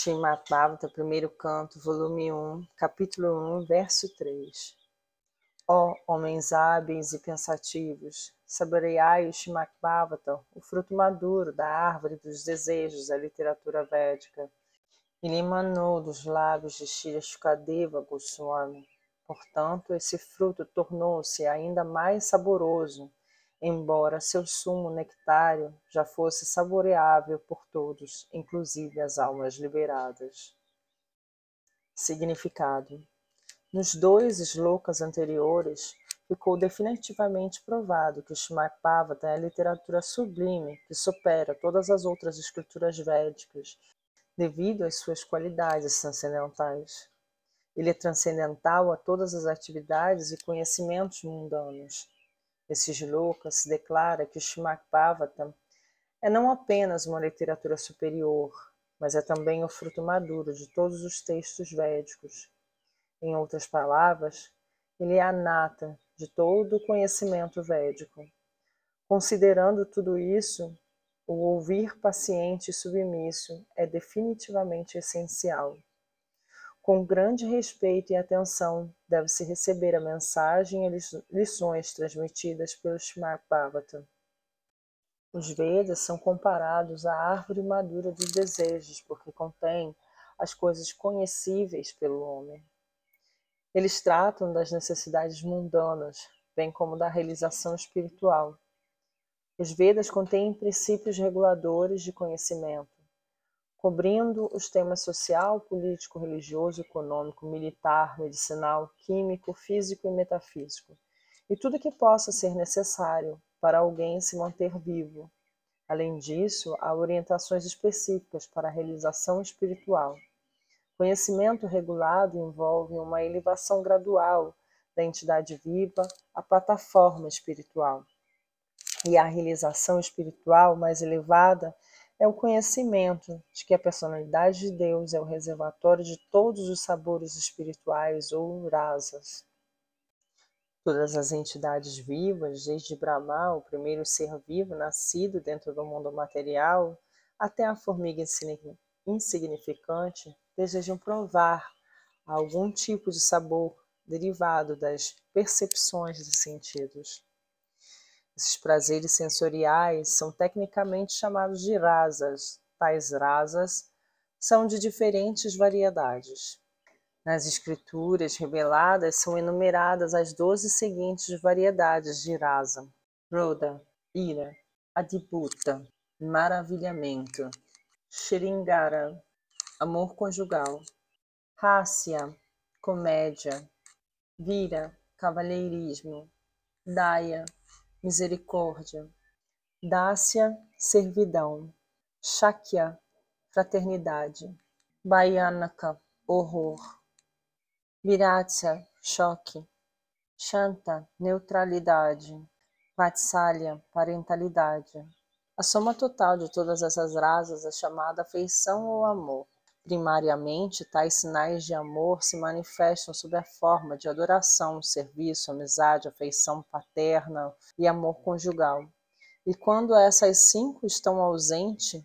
Srimad Bhavata, primeiro canto, volume 1, capítulo 1, verso 3. Ó homens hábeis e pensativos, saboreai o Srimad Bhavata, o fruto maduro da árvore dos desejos da literatura védica. Ele emanou dos lábios de Shri Shukadeva Goswami. Portanto, esse fruto tornou-se ainda mais saboroso embora seu sumo nectário já fosse saboreável por todos, inclusive as almas liberadas. Significado: Nos dois slokas anteriores, ficou definitivamente provado que Srimad é a literatura sublime que supera todas as outras escrituras védicas devido às suas qualidades transcendentais. Ele é transcendental a todas as atividades e conhecimentos mundanos Nesses loucas se declara que o Srimad Bhagavatam é não apenas uma literatura superior, mas é também o fruto maduro de todos os textos védicos. Em outras palavras, ele é a nata de todo o conhecimento védico. Considerando tudo isso, o ouvir paciente e submisso é definitivamente essencial. Com grande respeito e atenção deve-se receber a mensagem e lições transmitidas pelo Srimad Bhagavatam. Os Vedas são comparados à árvore madura dos desejos, porque contém as coisas conhecíveis pelo homem. Eles tratam das necessidades mundanas, bem como da realização espiritual. Os Vedas contêm princípios reguladores de conhecimento, cobrindo os temas social, político, religioso, econômico, militar, medicinal, químico, físico e metafísico, e tudo que possa ser necessário para alguém se manter vivo. Além disso, há orientações específicas para a realização espiritual. Conhecimento regulado envolve uma elevação gradual da entidade viva à plataforma espiritual. E a realização espiritual mais elevada é o conhecimento de que a personalidade de Deus é o reservatório de todos os sabores espirituais ou rasas. Todas as entidades vivas, desde Brahma, o primeiro ser vivo nascido dentro do mundo material, até a formiga insignificante, desejam provar algum tipo de sabor derivado das percepções dos sentidos. Esses prazeres sensoriais são tecnicamente chamados de rasas. Tais rasas são de diferentes variedades. Nas escrituras reveladas são enumeradas as doze seguintes variedades de rasa: roda, ira, adibhuta, maravilhamento, Shringara, amor conjugal, Hasya, comédia, Vira, cavalheirismo, Daya, misericórdia, Dácia, servidão, Shakya, fraternidade, Bhayanaka, horror, Viratya, choque, Shanta, neutralidade, Vatsalya, parentalidade. A soma total de todas essas rasas é chamada afeição ou amor. Primariamente, tais sinais de amor se manifestam sob a forma de adoração, serviço, amizade, afeição paterna e amor conjugal. E quando essas cinco estão ausentes,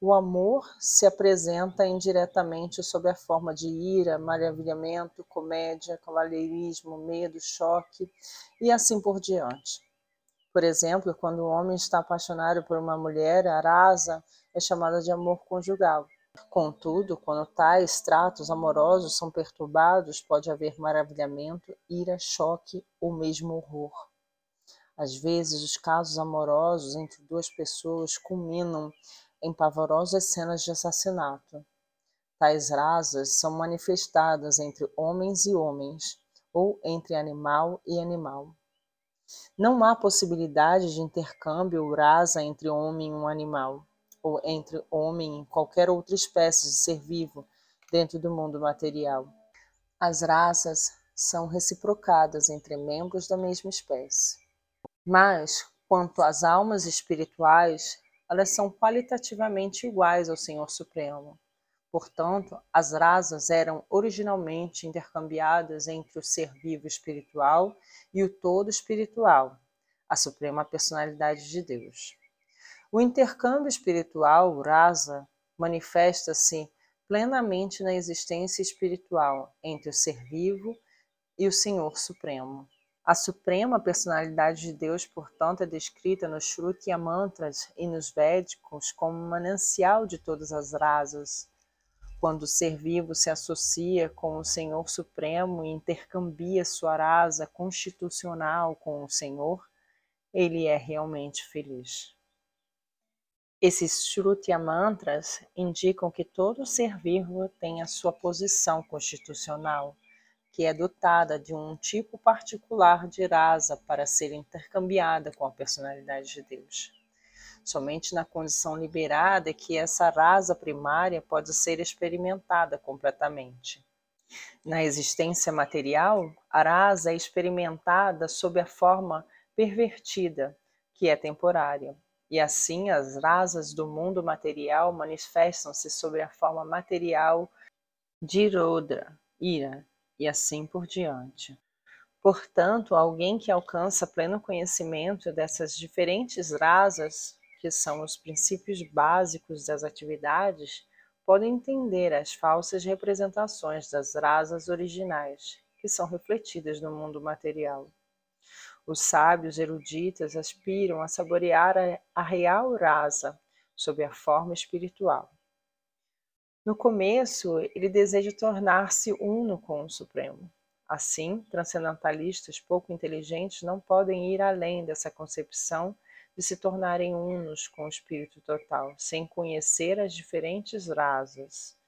o amor se apresenta indiretamente sob a forma de ira, maravilhamento, comédia, cavalheirismo, medo, choque e assim por diante. Por exemplo, quando o homem está apaixonado por uma mulher, a rasa é chamada de amor conjugal. Contudo, quando tais tratos amorosos são perturbados, pode haver maravilhamento, ira, choque ou mesmo horror. Às vezes, os casos amorosos entre duas pessoas culminam em pavorosas cenas de assassinato. Tais rasas são manifestadas entre homens e homens, ou entre animal e animal. Não há possibilidade de intercâmbio rasa entre homem e um animal ou entre homem e qualquer outra espécie de ser vivo dentro do mundo material. As raças são reciprocadas entre membros da mesma espécie. Mas, quanto às almas espirituais, elas são qualitativamente iguais ao Senhor Supremo. Portanto, as rasas eram originalmente intercambiadas entre o ser vivo espiritual e o todo espiritual, a suprema personalidade de Deus. O intercâmbio espiritual, rasa, manifesta-se plenamente na existência espiritual entre o ser vivo e o Senhor Supremo. A suprema personalidade de Deus, portanto, é descrita nos Shruti Mantras e nos Védicos como manancial de todas as rasas. Quando o ser vivo se associa com o Senhor Supremo e intercambia sua rasa constitucional com o Senhor, ele é realmente feliz. Esses Shruti Mantras indicam que todo ser vivo tem a sua posição constitucional que é dotada de um tipo particular de rasa para ser intercambiada com a personalidade de Deus. Somente na condição liberada é que essa rasa primária pode ser experimentada completamente. Na existência material, a rasa é experimentada sob a forma pervertida, que é temporária. E assim as rasas do mundo material manifestam-se sob a forma material de Rodra, ira, e assim por diante. Portanto, alguém que alcança pleno conhecimento dessas diferentes rasas, que são os princípios básicos das atividades, pode entender as falsas representações das rasas originais, que são refletidas no mundo material. Os sábios eruditas aspiram a saborear a, real rasa sob a forma espiritual. No começo, ele deseja tornar-se uno com o Supremo. Assim, transcendentalistas pouco inteligentes não podem ir além dessa concepção de se tornarem unos com o Espírito Total, sem conhecer as diferentes rasas.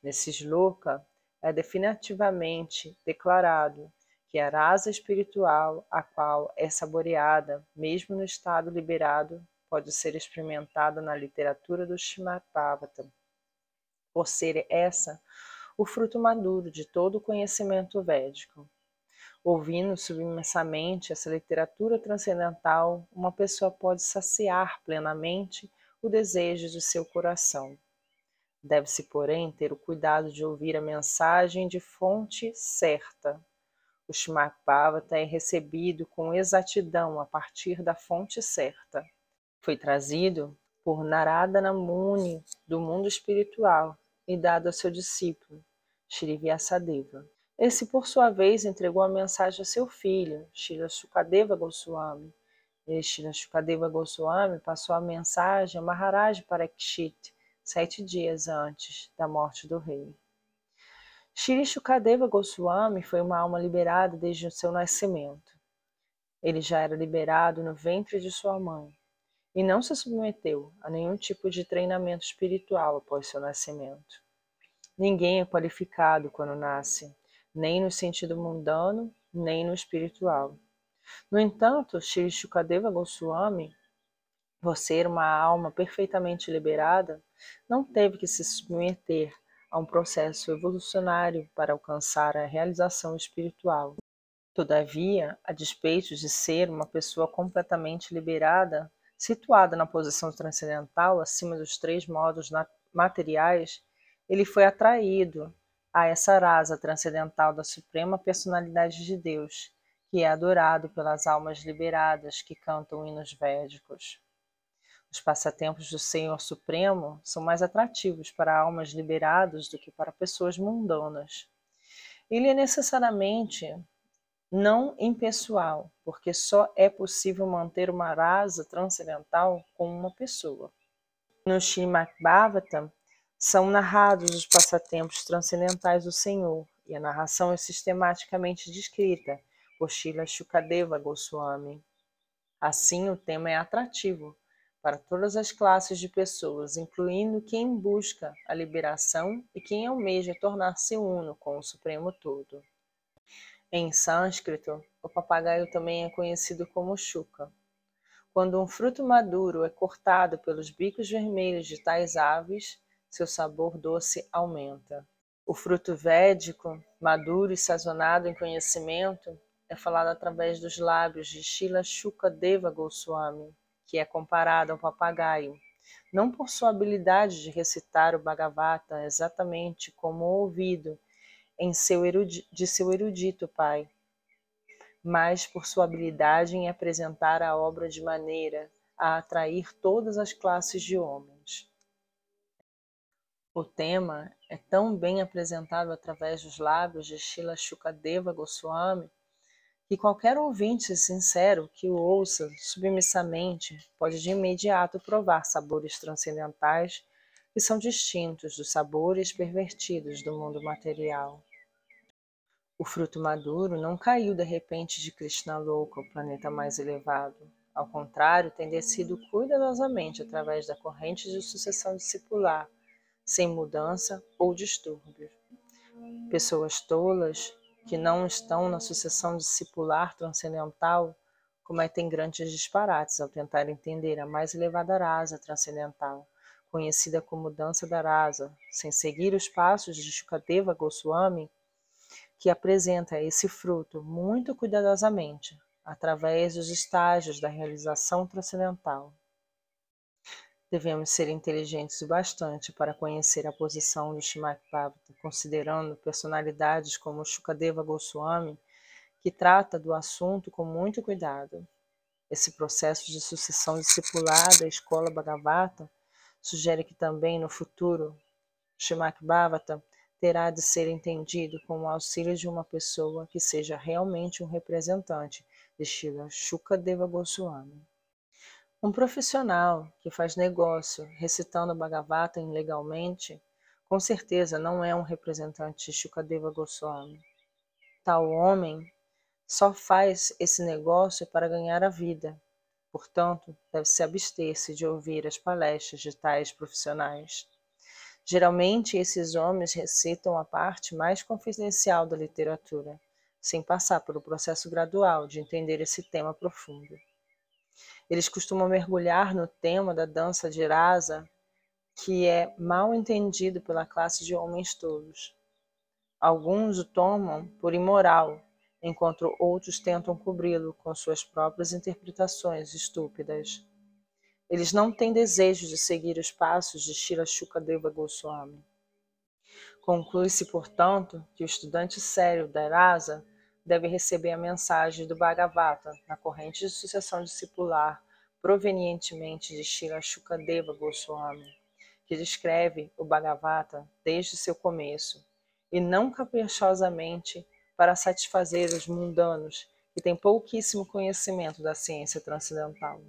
Nesse sloka, é definitivamente declarado que a rasa espiritual, a qual é saboreada, mesmo no estado liberado, pode ser experimentada na literatura do Srimad Bhagavatam por ser essa o fruto maduro de todo o conhecimento védico. Ouvindo submissamente essa literatura transcendental, uma pessoa pode saciar plenamente o desejo de seu coração. Deve-se, porém, ter o cuidado de ouvir a mensagem de fonte certa. O Shmakbhavata é recebido com exatidão a partir da fonte certa. Foi trazido por Narada Namuni do mundo espiritual e dado a seu discípulo, Shri Vyasadeva. Esse, por sua vez, entregou a mensagem a seu filho, Shri Shukadeva Goswami. E Shri Shukadeva Goswami passou a mensagem a Maharaj Parikshit, sete dias antes da morte do rei. Shri Shukadeva Goswami foi uma alma liberada desde o seu nascimento. Ele já era liberado no ventre de sua mãe e não se submeteu a nenhum tipo de treinamento espiritual após seu nascimento. Ninguém é qualificado quando nasce, nem no sentido mundano, nem no espiritual. No entanto, Shri Shukadeva Goswami, por ser uma alma perfeitamente liberada, não teve que se submeter a um processo evolucionário para alcançar a realização espiritual. Todavia, a despeito de ser uma pessoa completamente liberada, Situado na posição transcendental, acima dos três modos materiais, ele foi atraído a essa rasa transcendental da suprema personalidade de Deus, que é adorado pelas almas liberadas que cantam hinos védicos. Os passatempos do Senhor Supremo são mais atrativos para almas liberadas do que para pessoas mundanas. Ele é necessariamente não impessoal, porque só é possível manter uma rasa transcendental com uma pessoa. No Srimad Bhagavatam são narrados os passatempos transcendentais do Senhor, e a narração é sistematicamente descrita por Srila Shukadeva Goswami. Assim, o tema é atrativo para todas as classes de pessoas, incluindo quem busca a liberação e quem almeja tornar-se uno com o Supremo Todo. Em sânscrito, o papagaio também é conhecido como chuca. Quando um fruto maduro é cortado pelos bicos vermelhos de tais aves, seu sabor doce aumenta. O fruto védico, maduro e sazonado em conhecimento, é falado através dos lábios de Shila Shuka Deva Goswami, que é comparado ao papagaio, não por sua habilidade de recitar o Bhagavata exatamente como ouvido em seu de seu erudito pai, mas por sua habilidade em apresentar a obra de maneira a atrair todas as classes de homens. O tema é tão bem apresentado através dos lábios de Shila Shukadeva Goswami que qualquer ouvinte sincero que o ouça submissamente pode de imediato provar sabores transcendentais que são distintos dos sabores pervertidos do mundo material. O fruto maduro não caiu de repente de Krishna Loka, o planeta mais elevado. Ao contrário, tem descido cuidadosamente através da corrente de sucessão discipular, sem mudança ou distúrbio. Pessoas tolas que não estão na sucessão discipular transcendental cometem grandes disparates ao tentar entender a mais elevada rasa transcendental, conhecida como dança da rasa, sem seguir os passos de Shukadeva Goswami, que apresenta esse fruto muito cuidadosamente, através dos estágios da realização transcendental. Devemos ser inteligentes o bastante para conhecer a posição do Shimak Bhavata, considerando personalidades como Shukadeva Goswami, que trata do assunto com muito cuidado. Esse processo de sucessão discipular da escola Bhagavata sugere que também no futuro Shimak Bhavata terá de ser entendido com o auxílio de uma pessoa que seja realmente um representante de Shila Shukadeva Goswami. Um profissional que faz negócio recitando Bhagavata ilegalmente, com certeza não é um representante de Shukadeva Goswami. Tal homem só faz esse negócio para ganhar a vida. Portanto, deve-se abster-se de ouvir as palestras de tais profissionais. Geralmente, esses homens recitam a parte mais confidencial da literatura, sem passar pelo processo gradual de entender esse tema profundo. Eles costumam mergulhar no tema da dança de rasa, que é mal entendido pela classe de homens tolos. Alguns o tomam por imoral, enquanto outros tentam cobri-lo com suas próprias interpretações estúpidas. Eles não têm desejo de seguir os passos de Shira Shukadeva Goswami. Conclui-se, portanto, que o estudante sério da rasa deve receber a mensagem do Bhagavata na corrente de sucessão discipular provenientemente de Shila Shukadeva Goswami, que descreve o Bhagavata desde seu começo, e não caprichosamente para satisfazer os mundanos que têm pouquíssimo conhecimento da ciência transcendental.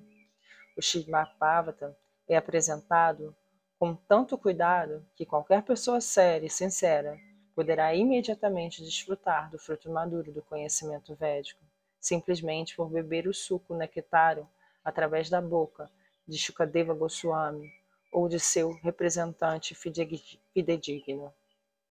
O Srimad Bhagavatam é apresentado com tanto cuidado que qualquer pessoa séria e sincera poderá imediatamente desfrutar do fruto maduro do conhecimento védico, simplesmente por beber o suco nectário através da boca de Shukadeva Goswami ou de seu representante fidedigno.